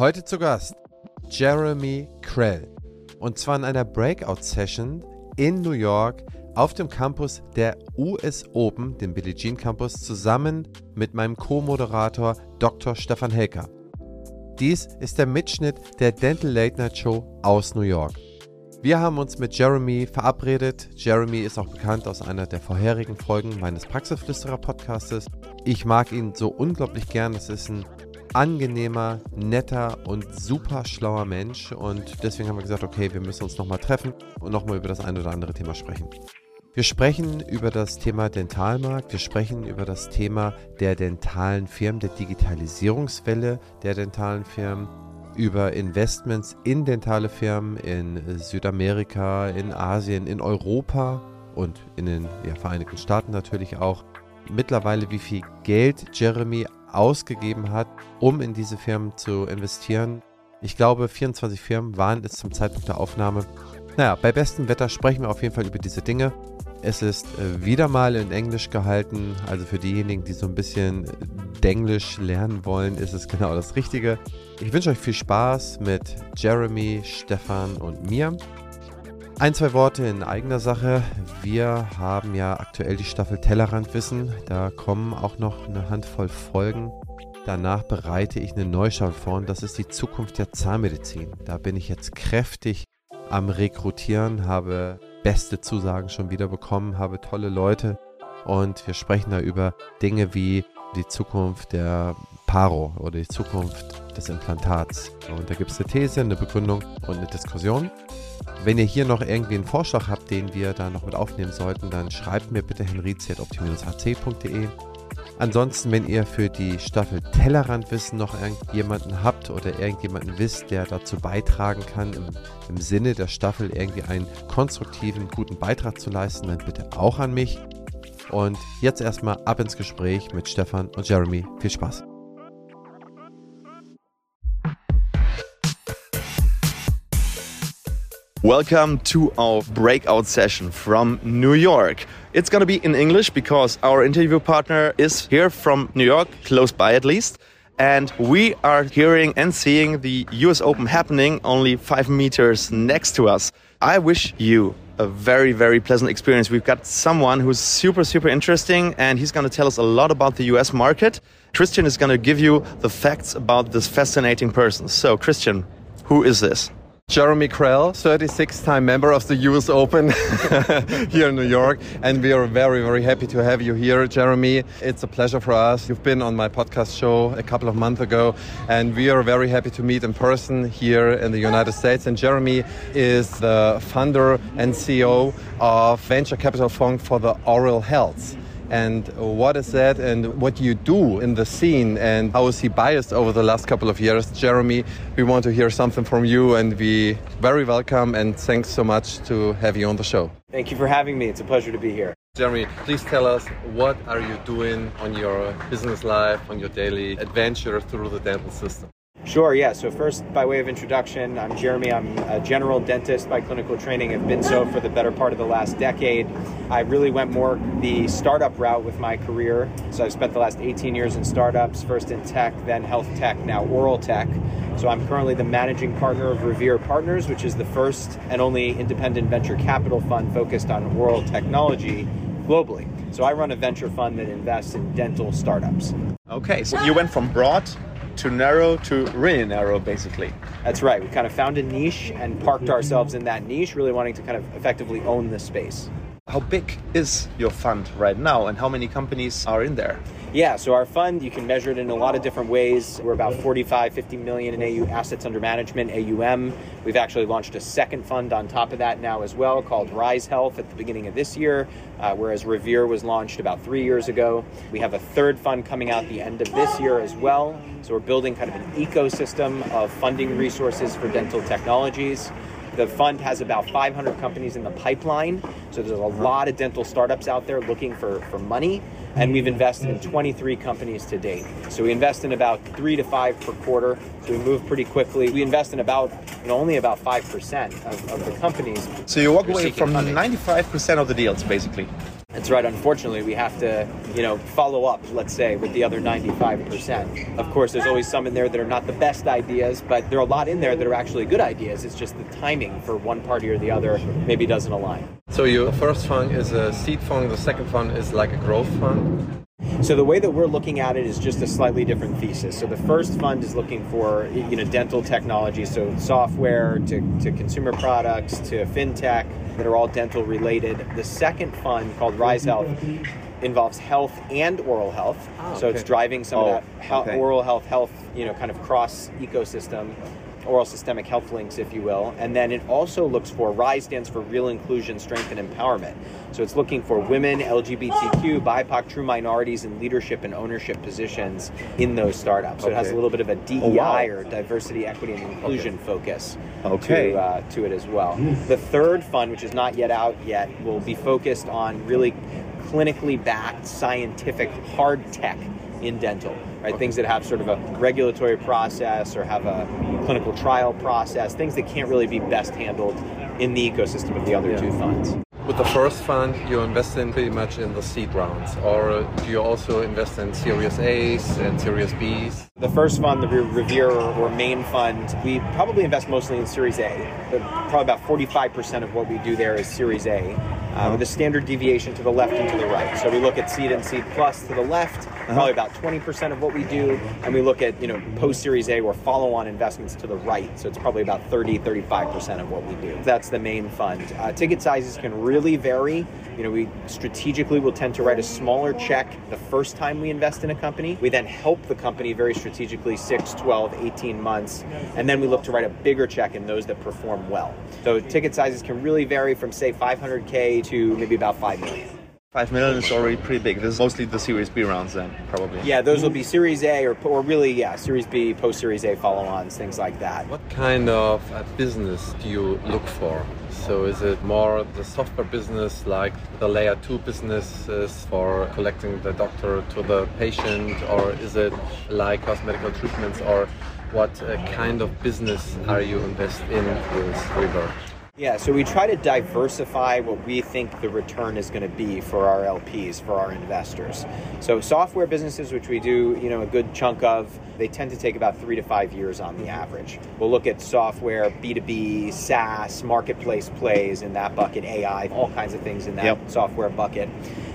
Heute zu Gast Jeremy Krell. Und zwar in einer Breakout-Session in New York auf dem Campus der US Open, dem Billie Jean Campus, zusammen mit meinem Co-Moderator Dr. Stefan Helker. Dies ist der Mitschnitt der Dental Late Night Show aus New York. Wir haben uns mit Jeremy verabredet. Jeremy ist auch bekannt aus einer der vorherigen Folgen meines Praxisflüsterer Podcastes. Ich mag ihn so unglaublich gern. Es ist ein angenehmer, netter und super schlauer Mensch und deswegen haben wir gesagt, okay, wir müssen uns nochmal treffen und nochmal über das ein oder andere Thema sprechen. Wir sprechen über das Thema Dentalmarkt, wir sprechen über das Thema der dentalen Firmen, der Digitalisierungswelle der dentalen Firmen, über Investments in dentale Firmen in Südamerika, in Asien, in Europa und in den ja, Vereinigten Staaten natürlich auch. Mittlerweile, wie viel Geld Jeremy ausgegeben hat, um in diese Firmen zu investieren. Ich glaube, 24 Firmen waren es zum Zeitpunkt der Aufnahme. Naja, bei bestem Wetter sprechen wir auf jeden Fall über diese Dinge. Es ist äh, wieder mal in Englisch gehalten, also für diejenigen, die so ein bisschen Denglisch lernen wollen, ist es genau das Richtige. Ich wünsche euch viel Spaß mit Jeremy, Stefan und mir. Ein, zwei Worte in eigener Sache. Wir haben ja aktuell die Staffel Tellerrandwissen. Da kommen auch noch eine Handvoll Folgen. Danach bereite ich eine Neustaffel vor und das ist die Zukunft der Zahnmedizin. Da bin ich jetzt kräftig am Rekrutieren, habe beste Zusagen schon wieder bekommen, habe tolle Leute und wir sprechen da über Dinge wie die Zukunft der Paro oder die Zukunft des Implantats. Und da gibt es eine These, eine Begründung und eine Diskussion. Wenn ihr hier noch irgendwie einen Vorschlag habt, den wir da noch mit aufnehmen sollten, dann schreibt mir bitte henrizi.opti-hc.de. Ansonsten, wenn ihr für die Staffel Tellerrandwissen noch irgendjemanden habt oder irgendjemanden wisst, der dazu beitragen kann, im, im Sinne der Staffel irgendwie einen konstruktiven, guten Beitrag zu leisten, dann bitte auch an mich. Und jetzt erstmal ab ins Gespräch mit Stefan und Jeremy. Viel Spaß. Welcome to our breakout session from New York. It's going to be in English because our interview partner is here from New York, close by at least. And we are hearing and seeing the US Open happening only five meters next to us. I wish you a very, very pleasant experience. We've got someone who's super, super interesting, and he's going to tell us a lot about the US market. Christian is going to give you the facts about this fascinating person. So, Christian, who is this? Jeremy Krell, 36 time member of the US Open here in New York. And we are very, very happy to have you here, Jeremy. It's a pleasure for us. You've been on my podcast show a couple of months ago, and we are very happy to meet in person here in the United States. And Jeremy is the founder and CEO of venture capital fund for the oral health and what is that and what you do in the scene and how is he biased over the last couple of years. Jeremy we want to hear something from you and we very welcome and thanks so much to have you on the show. Thank you for having me. It's a pleasure to be here. Jeremy please tell us what are you doing on your business life on your daily adventure through the dental system Sure, yeah. So, first, by way of introduction, I'm Jeremy. I'm a general dentist by clinical training. I've been so for the better part of the last decade. I really went more the startup route with my career. So, I've spent the last 18 years in startups, first in tech, then health tech, now oral tech. So, I'm currently the managing partner of Revere Partners, which is the first and only independent venture capital fund focused on oral technology globally. So, I run a venture fund that invests in dental startups. Okay, so you went from broad to narrow to really narrow, basically. That's right. We kind of found a niche and parked ourselves in that niche, really wanting to kind of effectively own this space. How big is your fund right now, and how many companies are in there? Yeah, so our fund, you can measure it in a lot of different ways. We're about 45, 50 million in AU assets under management, AUM. We've actually launched a second fund on top of that now as well called Rise Health at the beginning of this year, uh, whereas Revere was launched about three years ago. We have a third fund coming out the end of this year as well. So we're building kind of an ecosystem of funding resources for dental technologies. The fund has about 500 companies in the pipeline. So there's a lot of dental startups out there looking for, for money. And we've invested in 23 companies to date. So we invest in about three to five per quarter. So we move pretty quickly. We invest in about you know, only about 5% of, of the companies. So you walk away from 95% of the deals, basically. That's right. Unfortunately, we have to, you know, follow up, let's say, with the other 95%. Of course, there's always some in there that are not the best ideas, but there are a lot in there that are actually good ideas. It's just the timing for one party or the other maybe doesn't align. So your first fund is a seed fund, the second fund is like a growth fund? So the way that we're looking at it is just a slightly different thesis. So the first fund is looking for you know dental technology, so software to, to consumer products to fintech that are all dental related. The second fund called Rise Health involves health and oral health. Oh, so okay. it's driving some oh, of that okay. oral health health you know kind of cross ecosystem oral systemic health links, if you will. And then it also looks for RISE stands for Real Inclusion, Strength, and Empowerment. So it's looking for women, LGBTQ, BIPOC, true minorities in leadership and ownership positions in those startups. So okay. it has a little bit of a DEI oh, wow. or diversity, equity, and inclusion okay. focus okay. to, uh, to it as well. The third fund, which is not yet out yet, will be focused on really clinically backed scientific hard tech in dental, right? Things that have sort of a regulatory process or have a clinical trial process, things that can't really be best handled in the ecosystem of the other yeah. two funds. With the first fund, you invest in pretty much in the seed rounds, or do you also invest in Series A's and Series B's? The first fund, the Revere or main fund, we probably invest mostly in Series A. Probably about 45% of what we do there is Series A uh, with a standard deviation to the left and to the right. So we look at seed and seed plus to the left, uh-huh. Probably about 20% of what we do, and we look at you know post Series A or follow-on investments to the right. So it's probably about 30, 35% of what we do. That's the main fund. Uh, ticket sizes can really vary. You know, we strategically will tend to write a smaller check the first time we invest in a company. We then help the company very strategically 6, 12, 18 months, and then we look to write a bigger check in those that perform well. So ticket sizes can really vary from say 500k to maybe about 5 million. 5 million is already pretty big. This is mostly the Series B rounds then, probably. Yeah, those will be Series A or, or really, yeah, Series B, post Series A follow ons, things like that. What kind of business do you look for? So is it more the software business like the layer two businesses for collecting the doctor to the patient or is it like cosmetical treatments or what uh, kind of business are you invest in with Revere? Yeah, so we try to diversify what we think the return is going to be for our LPs, for our investors. So software businesses, which we do, you know, a good chunk of, they tend to take about three to five years on the average. We'll look at software, B2B, SaaS, marketplace plays in that bucket, AI, all kinds of things in that yep. software bucket.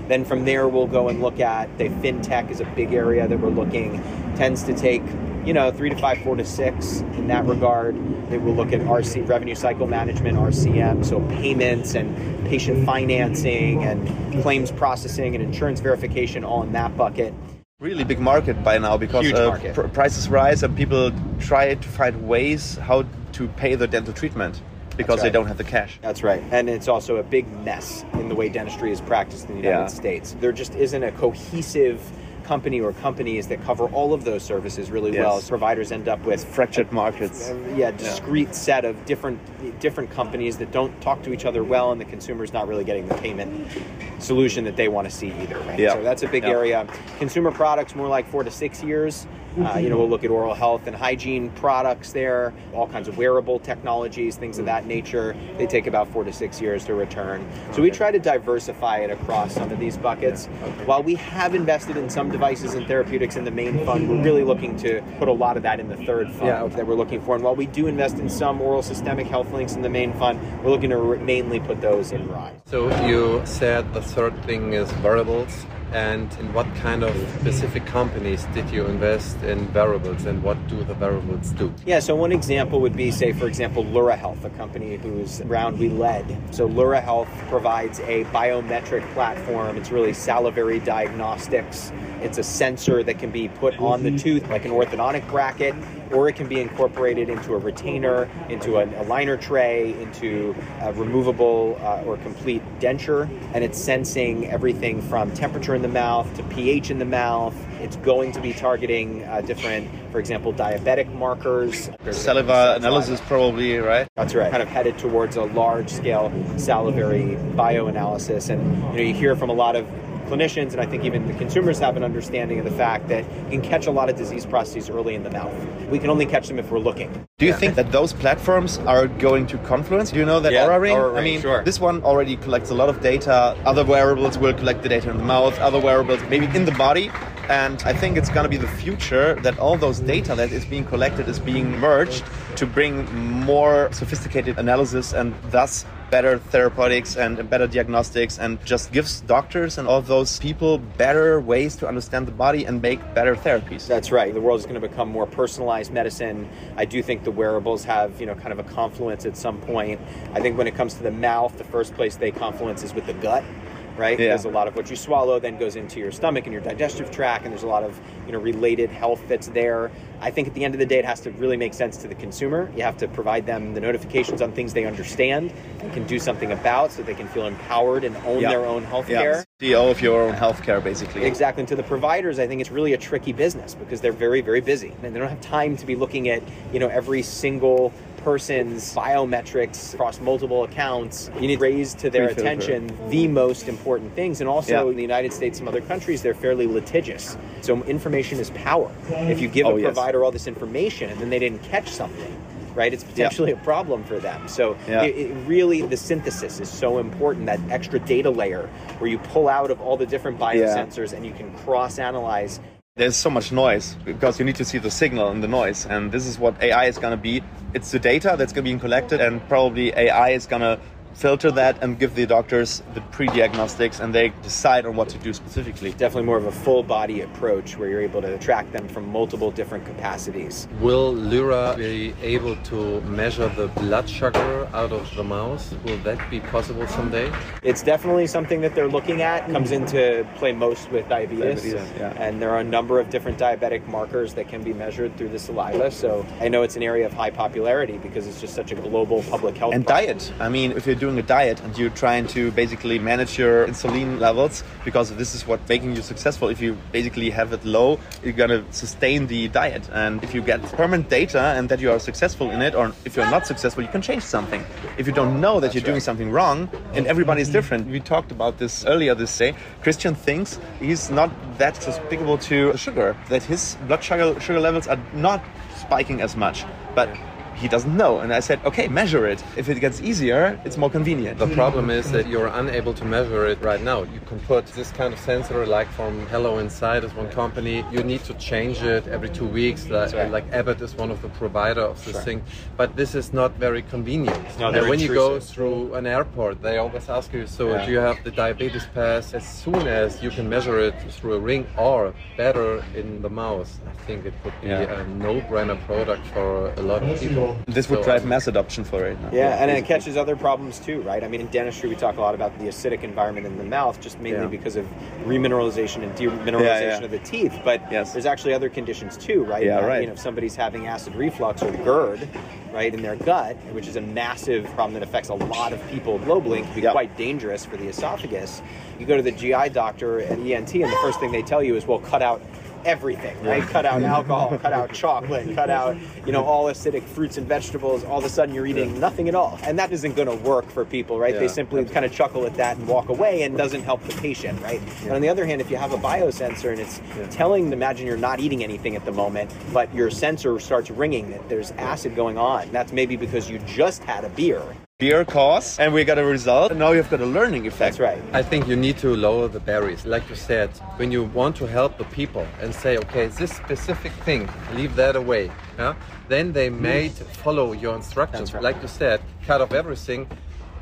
Then from there, we'll go and look at the fintech is a big area that we're looking, tends to take you know, three to five, four to six in that regard. They will look at RC revenue cycle management, RCM, so payments and patient financing and claims processing and insurance verification, all in that bucket. Really big market by now because uh, pr- prices rise and people try to find ways how to pay the dental treatment because right. they don't have the cash. That's right. And it's also a big mess in the way dentistry is practiced in the United yeah. States. There just isn't a cohesive company or companies that cover all of those services really yes. well. Providers end up with fractured markets. Uh, yeah, discrete yeah. set of different different companies that don't talk to each other well, and the consumer's not really getting the payment solution that they want to see either. Right? Yeah. So that's a big yeah. area. Consumer products more like four to six years. Uh, you know, we'll look at oral health and hygiene products there, all kinds of wearable technologies, things of that nature. They take about four to six years to return. So we try to diversify it across some of these buckets. While we have invested in some devices and therapeutics in the main fund, we're really looking to put a lot of that in the third fund yeah, okay. that we're looking for. And while we do invest in some oral systemic health links in the main fund, we're looking to mainly put those in RISE. So you said the third thing is wearables and in what kind of specific companies did you invest in variables and what do the variables do? Yeah, so one example would be, say, for example, Lura Health, a company whose round we led. So Lura Health provides a biometric platform. It's really salivary diagnostics. It's a sensor that can be put on the mm-hmm. tooth like an orthodontic bracket or it can be incorporated into a retainer, into a, a liner tray, into a removable uh, or complete denture, and it's sensing everything from temperature in the mouth to pH in the mouth. It's going to be targeting uh, different, for example, diabetic markers. Saliva analysis, probably, right? That's right. Kind of headed towards a large scale salivary bioanalysis. And you know, you hear from a lot of clinicians and I think even the consumers have an understanding of the fact that you can catch a lot of disease processes early in the mouth. We can only catch them if we're looking. Do you yeah. think that those platforms are going to confluence? Do you know that yeah, Oura Ring? Oura Ring I mean, sure. this one already collects a lot of data. Other wearables will collect the data in the mouth. Other wearables maybe in the body. And I think it's going to be the future that all those data that is being collected is being merged to bring more sophisticated analysis and thus better therapeutics and better diagnostics and just gives doctors and all those people better ways to understand the body and make better therapies. That's right. The world is going to become more personalized medicine. I do think the wearables have, you know, kind of a confluence at some point. I think when it comes to the mouth, the first place they confluence is with the gut right? Yeah. Because a lot of what you swallow then goes into your stomach and your digestive tract, and there's a lot of you know related health that's there. I think at the end of the day, it has to really make sense to the consumer. You have to provide them the notifications on things they understand and can do something about, so they can feel empowered and own their own health care. CEO of your own healthcare, basically. Exactly. And to the providers, I think it's really a tricky business because they're very, very busy and they don't have time to be looking at you know every single person's biometrics across multiple accounts. You need to raise to their attention the most important things. And also yeah. in the United States and other countries, they're fairly litigious. So information is power. If you give oh, a provider yes. all this information and then they didn't catch something, right? It's potentially yeah. a problem for them. So yeah. it, it really, the synthesis is so important. That extra data layer where you pull out of all the different biosensors yeah. and you can cross analyze there's so much noise because you need to see the signal and the noise and this is what ai is going to be. It's the data that's going to be collected and probably ai is going to filter that and give the doctors the pre-diagnostics and they decide on what to do specifically. Definitely more of a full body approach where you're able to track them from multiple different capacities. Will lura be able to measure the blood sugar out of the mouse will that be possible someday? It's definitely something that they're looking at. Comes mm. into play most with diabetes, diabetes yeah. and there are a number of different diabetic markers that can be measured through the saliva. So i know it's an area of high popularity because it's just such a global public health and problem. diet. I mean if you're doing doing a diet and you're trying to basically manage your insulin levels because this is what making you successful. If you basically have it low, you're gonna sustain the diet. And if you get permanent data and that you are successful in it, or if you're not successful, you can change something. If you don't know that That's you're right. doing something wrong, and mm-hmm. everybody is mm-hmm. different. We talked about this earlier this day. Christian thinks he's not that susceptible to sugar, that his blood sugar, sugar levels are not spiking as much. But he doesn't know. And I said, okay, measure it. If it gets easier, it's more convenient. The problem is that you're unable to measure it right now. You can put this kind of sensor, like from Hello Inside is one company. You need to change it every two weeks. Like, right. like Abbott is one of the provider of this sure. thing. But this is not very convenient. No, when intrusive. you go through an airport, they always ask you, so yeah. do you have the diabetes pass? As soon as you can measure it through a ring or better in the mouse, I think it would be yeah. a no-brainer product for a lot of people. This would so, drive mass adoption for it. Yeah, yeah, and it catches other problems too, right? I mean, in dentistry, we talk a lot about the acidic environment in the mouth, just mainly yeah. because of remineralization and demineralization yeah, of the teeth. But yes. there's actually other conditions too, right? Yeah, right. You know, if somebody's having acid reflux or GERD, right, in their gut, which is a massive problem that affects a lot of people globally and can be yep. quite dangerous for the esophagus. You go to the GI doctor at ENT, and the first thing they tell you is, well, cut out everything, right? Cut out alcohol, cut out chocolate, cut out, you know, all acidic fruits and vegetables. All of a sudden you're eating nothing at all. And that isn't going to work for people, right? Yeah, they simply kind of chuckle at that and walk away and doesn't help the patient, right? Yeah. And on the other hand, if you have a biosensor and it's yeah. telling, imagine you're not eating anything at the moment, but your sensor starts ringing that there's acid going on. That's maybe because you just had a beer beer cause and we got a result. And now you've got a learning effect. That's right. I think you need to lower the barriers. Like you said when you want to help the people and say okay this specific thing leave that away yeah then they may follow your instructions. Right. like you said cut off everything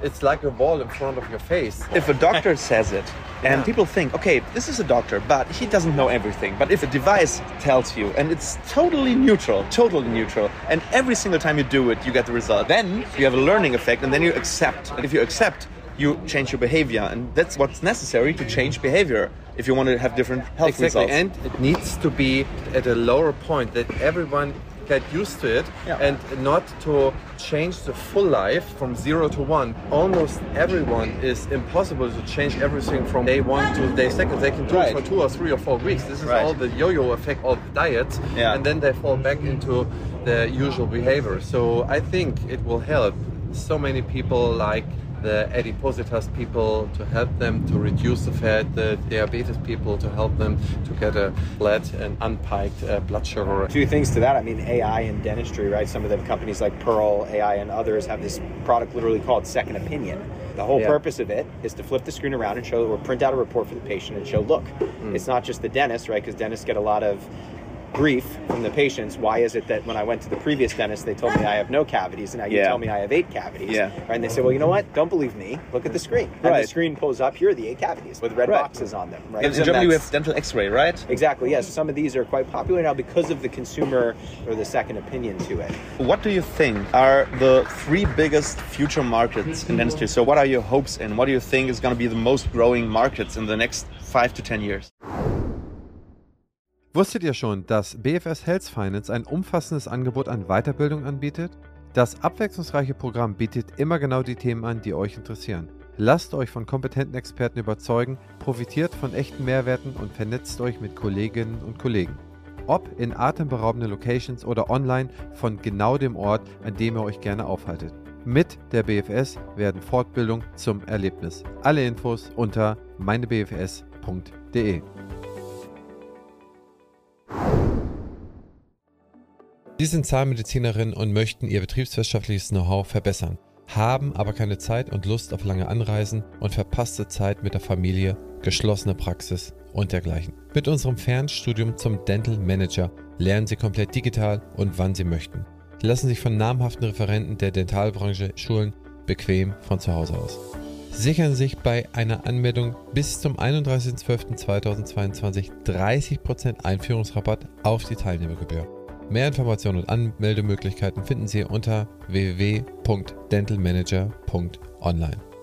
it's like a wall in front of your face. If a doctor says it, and yeah. people think, okay, this is a doctor, but he doesn't know everything. But if a device tells you, and it's totally neutral, totally neutral, and every single time you do it, you get the result, then you have a learning effect, and then you accept. And if you accept, you change your behavior, and that's what's necessary to change behavior if you want to have different health exactly. results. And it needs to be at a lower point that everyone get used to it yeah. and not to change the full life from zero to one. Almost everyone is impossible to change everything from day one to day second. They can do right. it for two or three or four weeks. This is right. all the yo-yo effect of the diet, yeah. and then they fall back into the usual behavior. So I think it will help so many people like the adipositas people to help them to reduce the fat, the diabetes people to help them to get a flat and unpiked uh, blood sugar. Two things to that. I mean, AI and dentistry, right? Some of the companies like Pearl AI and others have this product literally called Second Opinion. The whole Yeah. purpose of it is to flip the screen around and show or print out a report for the patient and show, look, Mm. it's not just the dentist, right? Because dentists get a lot of grief from the patients. Why is it that when I went to the previous dentist, they told me I have no cavities, and now you Yeah. tell me I have eight cavities? Yeah. Right? And they say, well, you know what? Don't believe me. Look at the screen. And Right. the screen pulls up. Here are the eight cavities with red Right. boxes on them. Right? In, in So Germany, we have dental X-ray, right? Exactly. Yes. some of these are quite popular now because of the consumer or the second opinion to it. What do you think are the three biggest future markets in dentistry? So, what are your hopes and what do you think is going to be the most growing markets in the next five to ten years? Wusstet ihr schon, dass BFS Health Finance ein umfassendes Angebot an Weiterbildung anbietet? Das abwechslungsreiche Programm bietet immer genau die Themen an, die euch interessieren. Lasst euch von kompetenten Experten überzeugen, profitiert von echten Mehrwerten und vernetzt euch mit Kolleginnen und Kollegen. Ob in atemberaubenden Locations oder online von genau dem Ort, an dem ihr euch gerne aufhaltet. Mit der BFS werden Fortbildung zum Erlebnis. Alle Infos unter meinebfs.de. Sie sind Zahnmedizinerin und möchten ihr betriebswirtschaftliches Know-how verbessern, haben aber keine Zeit und Lust auf lange Anreisen und verpasste Zeit mit der Familie, geschlossene Praxis und dergleichen. Mit unserem Fernstudium zum Dental Manager lernen Sie komplett digital und wann Sie möchten. Lassen sich von namhaften Referenten der Dentalbranche schulen, bequem von zu Hause aus. Sichern Sie sich bei einer Anmeldung bis zum 31.12.2022 30% Einführungsrabatt auf die Teilnehmergebühr. Mehr Informationen und Anmeldemöglichkeiten finden Sie unter www.dentalmanager.online.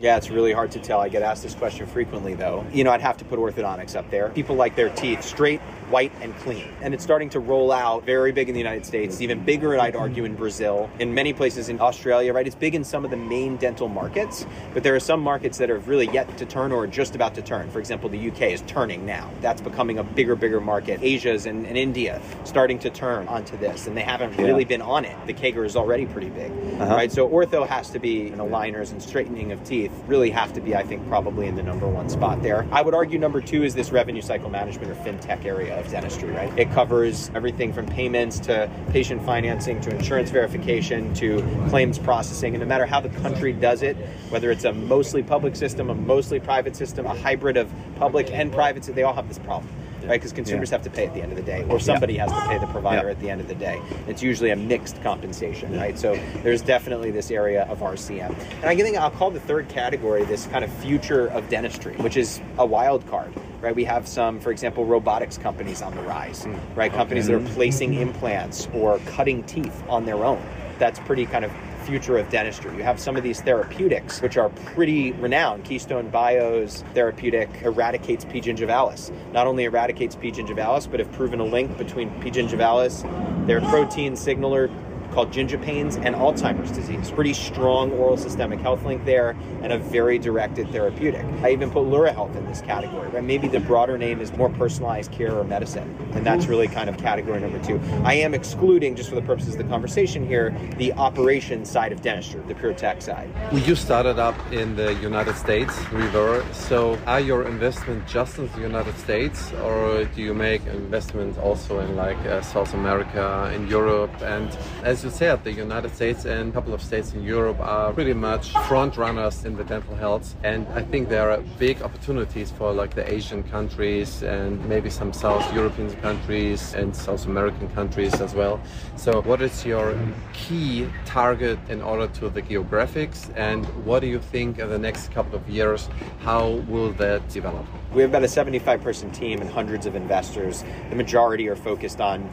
Yeah, it's really hard to tell. I get asked this question frequently, though. You know, I'd have to put orthodontics up there. People like their teeth straight, white, and clean. And it's starting to roll out very big in the United States, even bigger, I'd argue, in Brazil, in many places in Australia, right? It's big in some of the main dental markets, but there are some markets that are really yet to turn or just about to turn. For example, the UK is turning now. That's becoming a bigger, bigger market. Asia's and, and India starting to turn onto this, and they haven't really been on it. The CAGR is already pretty big, uh-huh. right? So ortho has to be, and aligners and straightening of teeth really have to be, I think, probably in the number one spot there. I would argue number two is this revenue cycle management or fintech area of dentistry, right? It covers everything from payments to patient financing to insurance verification to claims processing. And no matter how the country does it, whether it's a mostly public system, a mostly private system, a hybrid of public and private, they all have this problem. Right, because consumers have to pay at the end of the day, or somebody has to pay the provider Yeah. at the end of the day. It's usually a mixed compensation, right? So there's definitely this area of RCM. And I think I'll call the third category this kind of future of dentistry, which is a wild card, right? We have some, for example, robotics companies on the rise, hmm. right? Companies that are placing implants or cutting teeth on their own. That's pretty kind of future of dentistry. You have some of these therapeutics, which are pretty renowned. Keystone Bio's therapeutic eradicates P. gingivalis. Not only eradicates P. gingivalis, but have proven a link between P. gingivalis, their protein signaler called gingipains, and Alzheimer's disease. Pretty strong oral systemic health link there, and a very directed therapeutic. I even put Lura Health in this category. Right? Maybe the broader name is more personalized care or medicine, and that's really kind of category number two. I am excluding, just for the purposes of the conversation here, the operation side of dentistry, the pure tech side. You started up in the United States, we were. So, are your investments just in the United States, or do you make investments also in like uh, South America, in Europe? And as you said, the United States and a couple of states in Europe are pretty much front runners in the dental health. And I think there are big opportunities for like the Asian countries and maybe some South European countries and South American countries as well. So, what is your key target in order to the geographics, and what do you think in the next couple of years? How will that develop? We have about a 75 person team and hundreds of investors. The majority are focused on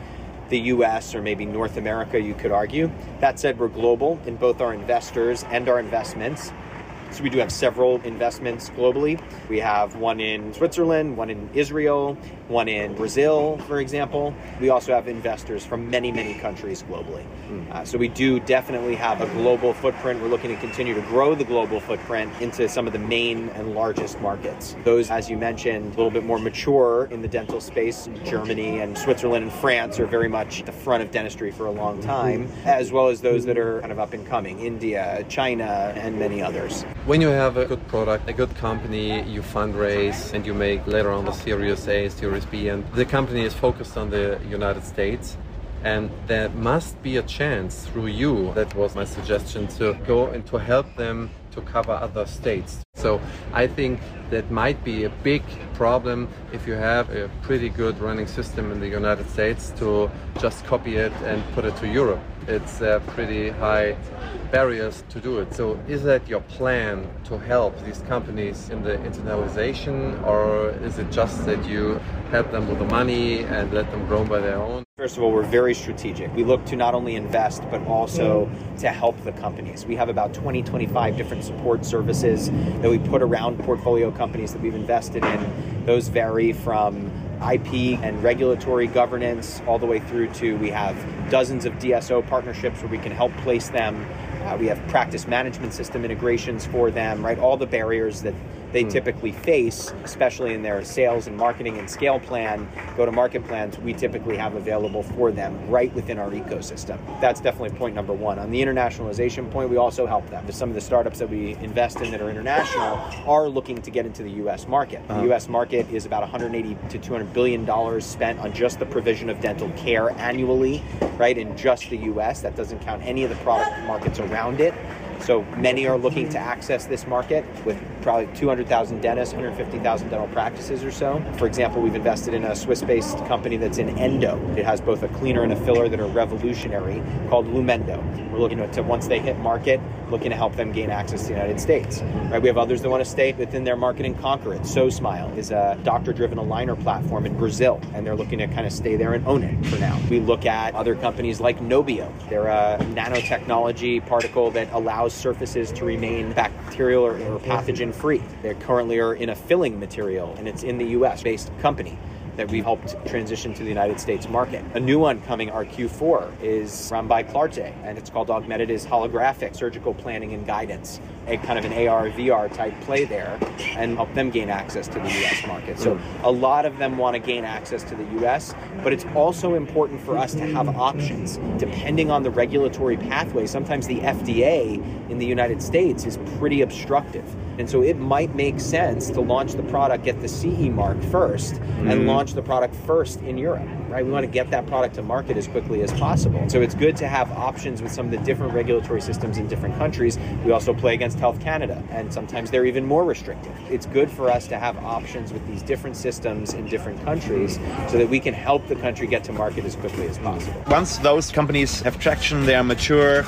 the US or maybe North America, you could argue. That said, we're global in both our investors and our investments. So we do have several investments globally. We have one in Switzerland, one in Israel, one in Brazil, for example. We also have investors from many, many countries globally. Mm. Uh, so we do definitely have a global footprint. We're looking to continue to grow the global footprint into some of the main and largest markets. Those, as you mentioned, a little bit more mature in the dental space. Germany and Switzerland and France are very much at the front of dentistry for a long time, as well as those that are kind of up and coming India, China, and many others. When you have a good product, a good company, you fundraise and you make later on the Series A, Series B, and the company is focused on the United States. And there must be a chance through you that was my suggestion to go and to help them to cover other states. So i think that might be a big problem if you have a pretty good running system in the united states to just copy it and put it to europe it's a pretty high barriers to do it. So is that your plan to help these companies in the internalization or is it just that you help them with the money and let them grow by their own? First of all, we're very strategic. We look to not only invest, but also to help the companies. We have about 20, 25 different support services that we put around portfolio companies that we've invested in. Those vary from IP and regulatory governance all the way through to we have dozens of DSO partnerships where we can help place them uh, we have practice management system integrations for them, right? All the barriers that they mm. typically face, especially in their sales and marketing and scale plan, go to market plans, we typically have available for them right within our ecosystem. That's definitely point number one. On the internationalization point, we also help them. Some of the startups that we invest in that are international are looking to get into the US market. Uh-huh. The US market is about 180 to 200 billion dollars spent on just the provision of dental care annually, right? In just the US. That doesn't count any of the product markets around it. So many are looking to access this market with probably 200,000 dentists, 150,000 dental practices or so. For example, we've invested in a Swiss based company that's in endo. It has both a cleaner and a filler that are revolutionary called Lumendo. We're looking to, once they hit market, looking to help them gain access to the United States. Right? We have others that want to stay within their market and conquer it. So Smile is a doctor driven aligner platform in Brazil, and they're looking to kind of stay there and own it for now. We look at other companies like Nobio. They're a nanotechnology particle that allows surfaces to remain bacterial or, or pathogen free. They currently are in a filling material, and it's in the US based company that we helped transition to the United States market. A new one coming, our Q4, is run by Clarté, and it's called Augmented is Holographic Surgical Planning and Guidance, a kind of an AR, VR type play there, and help them gain access to the US market. So a lot of them want to gain access to the US, but it's also important for us to have options depending on the regulatory pathway. Sometimes the FDA in the United States is pretty obstructive. And so it might make sense to launch the product, get the CE mark 1st mm-hmm. and launch the product first in Europe, right? We want to get that product to market as quickly as possible. So it's good to have options with some of the different regulatory systems in different countries. We also play against Health Canada, and sometimes they're even more restrictive. It's good for us to have options with these different systems in different countries so that we can help the country get to market as quickly as possible. Once those companies have traction, they are mature,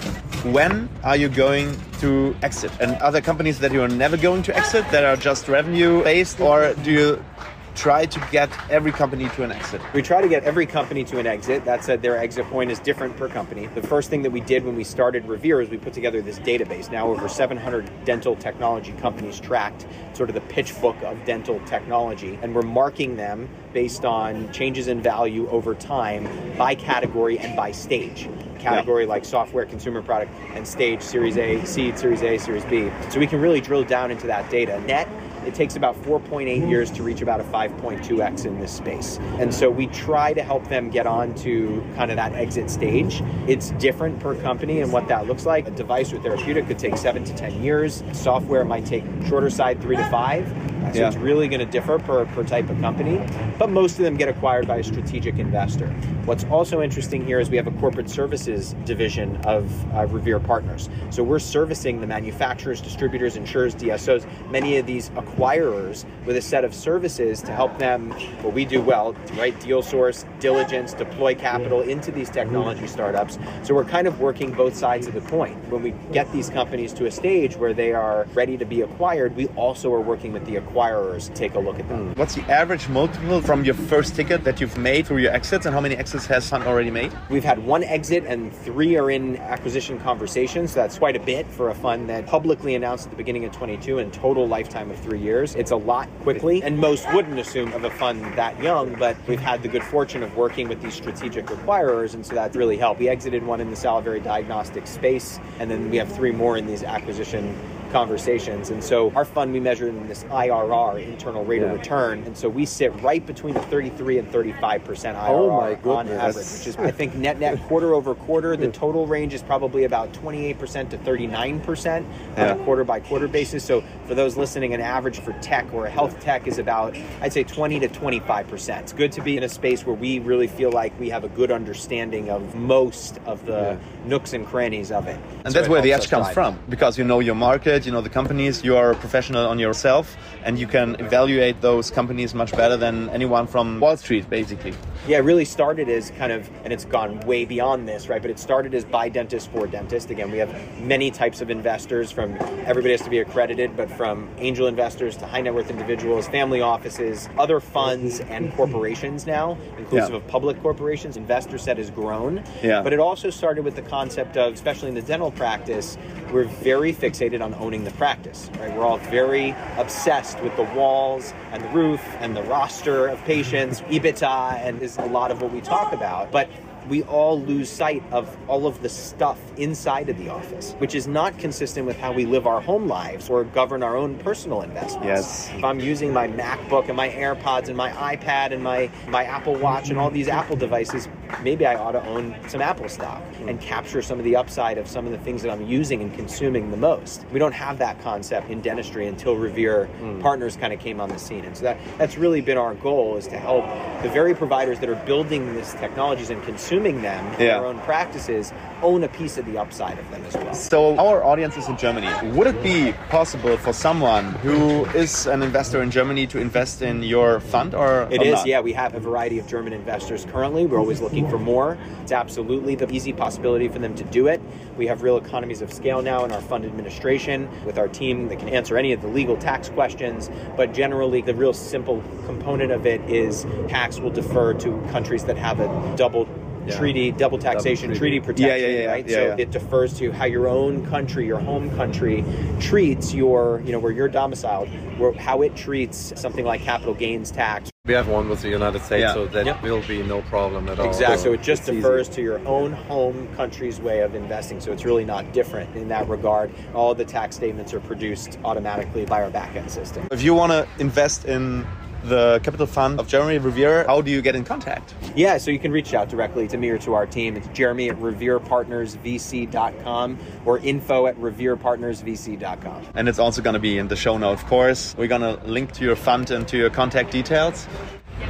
when are you going to exit? And other companies that you are never going to exit that are just revenue based, or do you try to get every company to an exit? We try to get every company to an exit. That said, their exit point is different per company. The first thing that we did when we started Revere is we put together this database. Now over 700 dental technology companies tracked, sort of the pitch book of dental technology, and we're marking them based on changes in value over time by category and by stage category yeah. like software, consumer product, and stage Series A, seed, Series A, Series B. So we can really drill down into that data. Net it takes about 4.8 years to reach about a 5.2x in this space. And so we try to help them get on to kind of that exit stage. It's different per company and what that looks like. A device or therapeutic could take seven to 10 years. Software might take shorter side, three to five. So yeah. it's really going to differ per, per type of company, but most of them get acquired by a strategic investor. What's also interesting here is we have a corporate services division of uh, Revere Partners. So we're servicing the manufacturers, distributors, insurers, DSOs, many of these acquirers with a set of services to help them, what we do well, right? Deal source, diligence, deploy capital into these technology startups. So we're kind of working both sides of the coin. When we get these companies to a stage where they are ready to be acquired, we also are working with the acquirers acquirers take a look at them. What's the average multiple from your first ticket that you've made through your exits, and how many exits has Fund already made? We've had one exit and three are in acquisition conversations. So that's quite a bit for a fund that publicly announced at the beginning of 22 and total lifetime of three years. It's a lot quickly, and most wouldn't assume of a fund that young, but we've had the good fortune of working with these strategic acquirers, and so that's really helped. We exited one in the salivary diagnostic space, and then we have three more in these acquisition conversations. And so our fund we measure in this IRR, internal rate yeah. of return. And so we sit right between the 33 and 35 percent IRR oh on average, which is I think net net quarter over quarter. The total range is probably about 28 percent to 39 percent on a quarter by quarter basis. So for those listening, an average for tech or a health tech is about I'd say 20 to 25 percent. It's good to be in a space where we really feel like we have a good understanding of most of the yeah. Nooks and crannies of it. And so that's where the edge comes from because you know your market you know the companies you are a professional on yourself and you can evaluate those companies much better than anyone from wall street basically yeah, it really started as kind of, and it's gone way beyond this, right? But it started as by dentist for dentist. Again, we have many types of investors from everybody has to be accredited, but from angel investors to high net worth individuals, family offices, other funds, and corporations now, inclusive yeah. of public corporations. Investor set has grown. Yeah. But it also started with the concept of, especially in the dental practice, we're very fixated on owning the practice, right? We're all very obsessed with the walls and the roof and the roster of patients, EBITDA, and is a lot of what we talk about. But we all lose sight of all of the stuff inside of the office, which is not consistent with how we live our home lives or govern our own personal investments. Yes. If I'm using my MacBook and my AirPods and my iPad and my, my Apple Watch and all these Apple devices, maybe I ought to own some Apple stock and capture some of the upside of some of the things that I'm using and consuming the most. We don't have that concept in dentistry until Revere mm. Partners kind of came on the scene. And so that, that's really been our goal is to help the very providers that are building these technologies and consuming them in yeah. their own practices own a piece of the upside of them as well. So our audience is in Germany. Would it be possible for someone who is an investor in Germany to invest in your fund or It or is, not? yeah. We have a variety of German investors currently. We're always looking for more. It's absolutely the easy possibility for them to do it. We have real economies of scale now in our fund administration with our team that can answer any of the legal tax questions. But generally, the real simple component of it is tax will defer to countries that have a double yeah. treaty, double taxation, double treaty. treaty. protection, yeah, yeah, yeah, right? Yeah, so yeah. it defers to how your own country, your home country, treats your, you know, where you're domiciled, where, how it treats something like capital gains tax. We have one with the United States, yeah. so that yep. will be no problem at all. Exactly. So, so it just defers easy. to your own home country's way of investing. So it's really not different in that regard. All the tax statements are produced automatically by our backend system. If you want to invest in the Capital Fund of Jeremy Revere, how do you get in contact? Yeah, so you can reach out directly to me or to our team. It's jeremy at reverepartnersvc.com or info at reverepartnersvc.com. And it's also going to be in the show note, of course. We're going to link to your fund and to your contact details.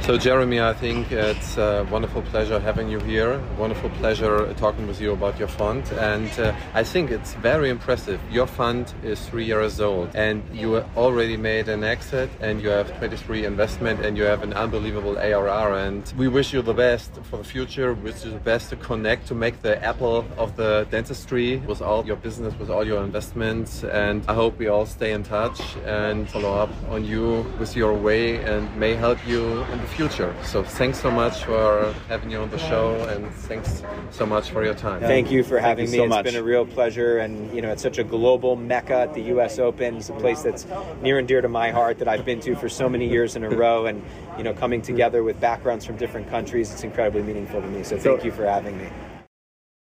So, Jeremy, I think it's a wonderful pleasure having you here. Wonderful pleasure talking with you about your fund. And uh, I think it's very impressive. Your fund is three years old and you already made an exit and you have 23 investment and you have an unbelievable ARR. And we wish you the best for the future. Wish you the best to connect, to make the apple of the dentistry with all your business, with all your investments. And I hope we all stay in touch and follow up on you with your way and may help you in the future. So thanks so much for having you on the show, and thanks so much for your time. Thank you for having you me. So it's much. been a real pleasure, and you know it's such a global mecca at the U.S. Open. It's a place that's near and dear to my heart that I've been to for so many years in a row, and you know coming together with backgrounds from different countries, it's incredibly meaningful to me. So thank you for having me.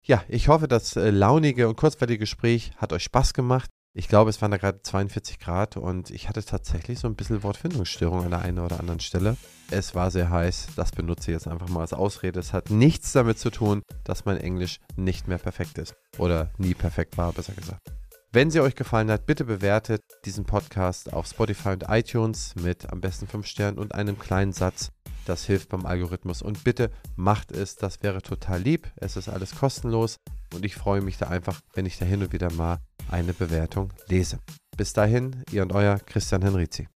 Ja, ich hoffe, das äh, launige und kurzweilige Gespräch hat euch Spaß gemacht. Ich glaube, es waren da gerade 42 Grad und ich hatte tatsächlich so ein bisschen Wortfindungsstörung an der einen oder anderen Stelle. Es war sehr heiß, das benutze ich jetzt einfach mal als Ausrede. Es hat nichts damit zu tun, dass mein Englisch nicht mehr perfekt ist. Oder nie perfekt war, besser gesagt. Wenn sie euch gefallen hat, bitte bewertet diesen Podcast auf Spotify und iTunes mit am besten 5 Sternen und einem kleinen Satz. Das hilft beim Algorithmus. Und bitte macht es, das wäre total lieb. Es ist alles kostenlos und ich freue mich da einfach, wenn ich da hin und wieder mal eine Bewertung lese. Bis dahin, ihr und euer Christian Henrizi.